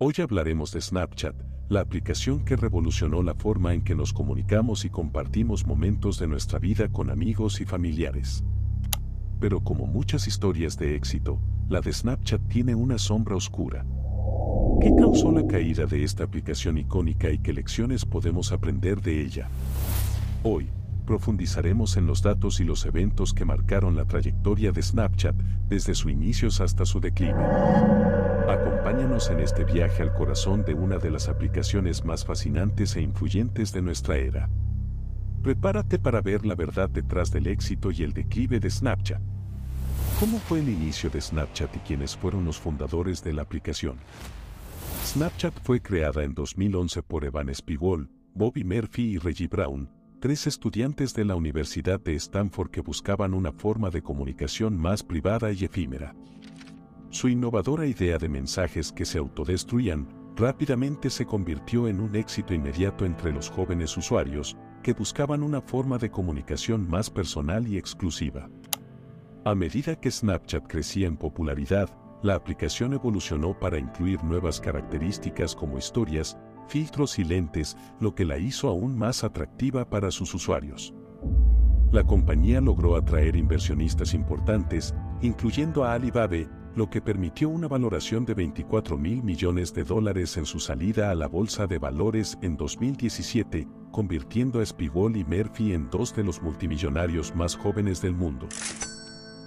Hoy hablaremos de Snapchat, la aplicación que revolucionó la forma en que nos comunicamos y compartimos momentos de nuestra vida con amigos y familiares. Pero como muchas historias de éxito, la de Snapchat tiene una sombra oscura. ¿Qué causó la caída de esta aplicación icónica y qué lecciones podemos aprender de ella? Hoy, profundizaremos en los datos y los eventos que marcaron la trayectoria de Snapchat desde sus inicios hasta su declive. En este viaje al corazón de una de las aplicaciones más fascinantes e influyentes de nuestra era. Prepárate para ver la verdad detrás del éxito y el declive de Snapchat. ¿Cómo fue el inicio de Snapchat y quiénes fueron los fundadores de la aplicación? Snapchat fue creada en 2011 por Evan Spiegel, Bobby Murphy y Reggie Brown, tres estudiantes de la Universidad de Stanford que buscaban una forma de comunicación más privada y efímera. Su innovadora idea de mensajes que se autodestruían rápidamente se convirtió en un éxito inmediato entre los jóvenes usuarios que buscaban una forma de comunicación más personal y exclusiva. A medida que Snapchat crecía en popularidad, la aplicación evolucionó para incluir nuevas características como historias, filtros y lentes, lo que la hizo aún más atractiva para sus usuarios. La compañía logró atraer inversionistas importantes, incluyendo a Alibaba, lo que permitió una valoración de 24 mil millones de dólares en su salida a la bolsa de valores en 2017, convirtiendo a Spiegel y Murphy en dos de los multimillonarios más jóvenes del mundo.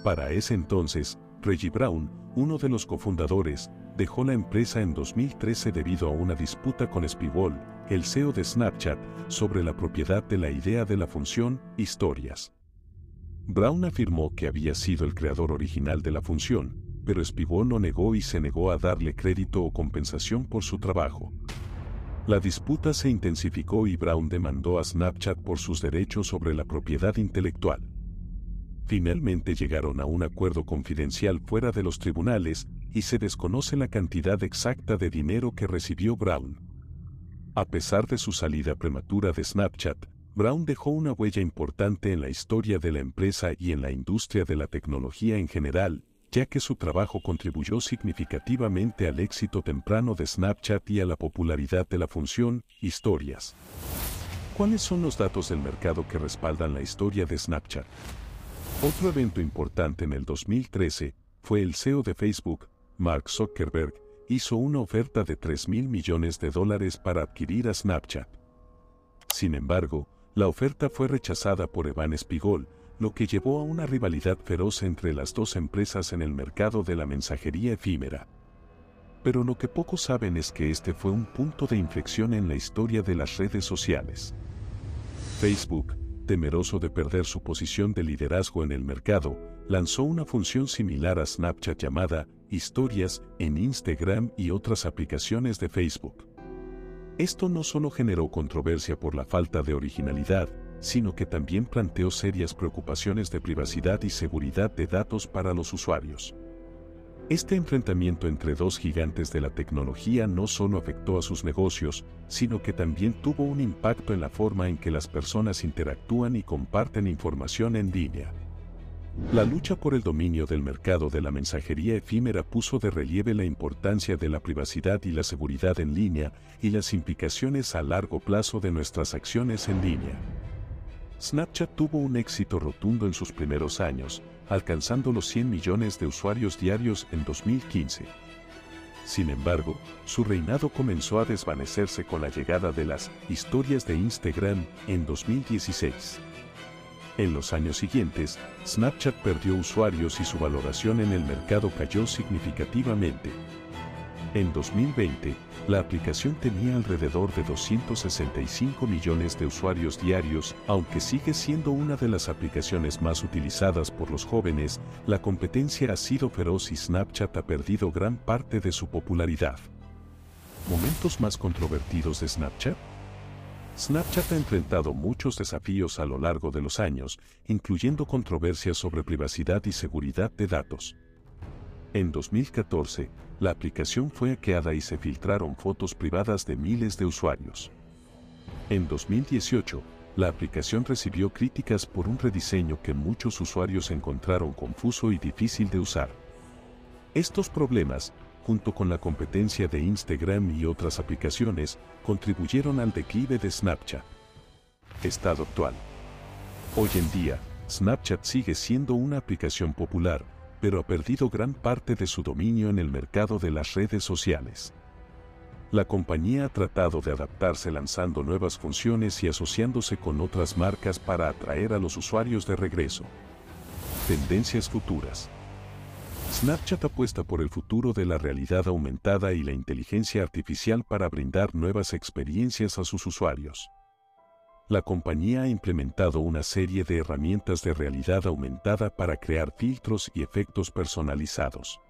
Para ese entonces, Reggie Brown, uno de los cofundadores, dejó la empresa en 2013 debido a una disputa con Spiegel, el CEO de Snapchat, sobre la propiedad de la idea de la función historias. Brown afirmó que había sido el creador original de la función, pero Spiegel no negó y se negó a darle crédito o compensación por su trabajo. La disputa se intensificó y Brown demandó a Snapchat por sus derechos sobre la propiedad intelectual. Finalmente llegaron a un acuerdo confidencial fuera de los tribunales y se desconoce la cantidad exacta de dinero que recibió Brown. A pesar de su salida prematura de Snapchat, Brown dejó una huella importante en la historia de la empresa y en la industria de la tecnología en general, ya que su trabajo contribuyó significativamente al éxito temprano de Snapchat y a la popularidad de la función Historias. ¿Cuáles son los datos del mercado que respaldan la historia de Snapchat? Otro evento importante en el 2013 fue el CEO de Facebook, Mark Zuckerberg, hizo una oferta de 3 mil millones de dólares para adquirir a Snapchat. Sin embargo, la oferta fue rechazada por Evan Spiegel, lo que llevó a una rivalidad feroz entre las dos empresas en el mercado de la mensajería efímera. Pero lo que pocos saben es que este fue un punto de inflexión en la historia de las redes sociales. Facebook, temeroso de perder su posición de liderazgo en el mercado, lanzó una función similar a Snapchat llamada Historias en Instagram y otras aplicaciones de Facebook. Esto no solo generó controversia por la falta de originalidad, sino que también planteó serias preocupaciones de privacidad y seguridad de datos para los usuarios. Este enfrentamiento entre dos gigantes de la tecnología no solo afectó a sus negocios, sino que también tuvo un impacto en la forma en que las personas interactúan y comparten información en línea. La lucha por el dominio del mercado de la mensajería efímera puso de relieve la importancia de la privacidad y la seguridad en línea y las implicaciones a largo plazo de nuestras acciones en línea. Snapchat tuvo un éxito rotundo en sus primeros años, alcanzando los 100 millones de usuarios diarios en 2015. Sin embargo, su reinado comenzó a desvanecerse con la llegada de las historias de Instagram en 2016. En los años siguientes, Snapchat perdió usuarios y su valoración en el mercado cayó significativamente. En 2020, la aplicación tenía alrededor de 265 millones de usuarios diarios, aunque sigue siendo una de las aplicaciones más utilizadas por los jóvenes, la competencia ha sido feroz y Snapchat ha perdido gran parte de su popularidad. ¿Momentos más controvertidos de Snapchat? Snapchat ha enfrentado muchos desafíos a lo largo de los años, incluyendo controversias sobre privacidad y seguridad de datos. En 2014, la aplicación fue hackeada y se filtraron fotos privadas de miles de usuarios. En 2018, la aplicación recibió críticas por un rediseño que muchos usuarios encontraron confuso y difícil de usar. Estos problemas junto con la competencia de Instagram y otras aplicaciones, contribuyeron al declive de Snapchat. Estado actual. Hoy en día, Snapchat sigue siendo una aplicación popular, pero ha perdido gran parte de su dominio en el mercado de las redes sociales. La compañía ha tratado de adaptarse lanzando nuevas funciones y asociándose con otras marcas para atraer a los usuarios de regreso. Tendencias futuras. Snapchat apuesta por el futuro de la realidad aumentada y la inteligencia artificial para brindar nuevas experiencias a sus usuarios. La compañía ha implementado una serie de herramientas de realidad aumentada para crear filtros y efectos personalizados.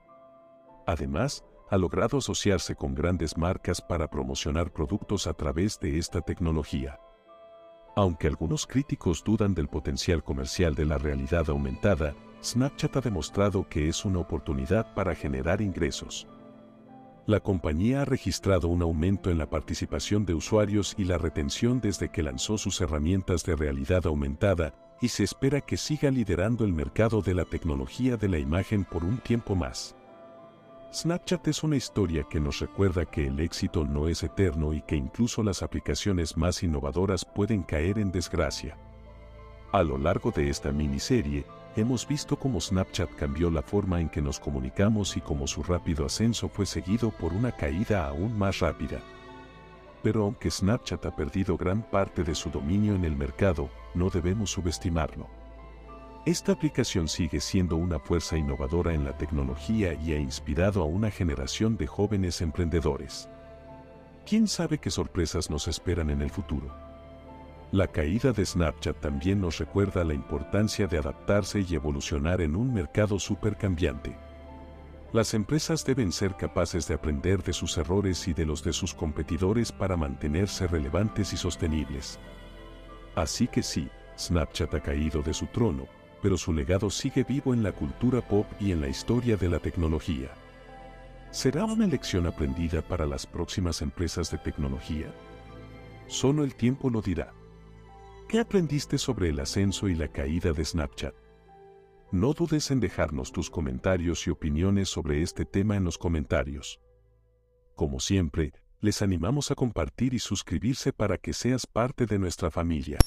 Además, ha logrado asociarse con grandes marcas para promocionar productos a través de esta tecnología. Aunque algunos críticos dudan del potencial comercial de la realidad aumentada, Snapchat ha demostrado que es una oportunidad para generar ingresos. La compañía ha registrado un aumento en la participación de usuarios y la retención desde que lanzó sus herramientas de realidad aumentada y se espera que siga liderando el mercado de la tecnología de la imagen por un tiempo más. Snapchat es una historia que nos recuerda que el éxito no es eterno y que incluso las aplicaciones más innovadoras pueden caer en desgracia. A lo largo de esta miniserie, hemos visto cómo Snapchat cambió la forma en que nos comunicamos y cómo su rápido ascenso fue seguido por una caída aún más rápida. Pero aunque Snapchat ha perdido gran parte de su dominio en el mercado, no debemos subestimarlo. Esta aplicación sigue siendo una fuerza innovadora en la tecnología y ha inspirado a una generación de jóvenes emprendedores. ¿Quién sabe qué sorpresas nos esperan en el futuro? La caída de Snapchat también nos recuerda la importancia de adaptarse y evolucionar en un mercado súper cambiante. Las empresas deben ser capaces de aprender de sus errores y de los de sus competidores para mantenerse relevantes y sostenibles. Así que sí, Snapchat ha caído de su trono, pero su legado sigue vivo en la cultura pop y en la historia de la tecnología. ¿Será una lección aprendida para las próximas empresas de tecnología? Solo el tiempo lo dirá. ¿Qué aprendiste sobre el ascenso y la caída de Snapchat? No dudes en dejarnos tus comentarios y opiniones sobre este tema en los comentarios. Como siempre, les animamos a compartir y suscribirse para que seas parte de nuestra familia.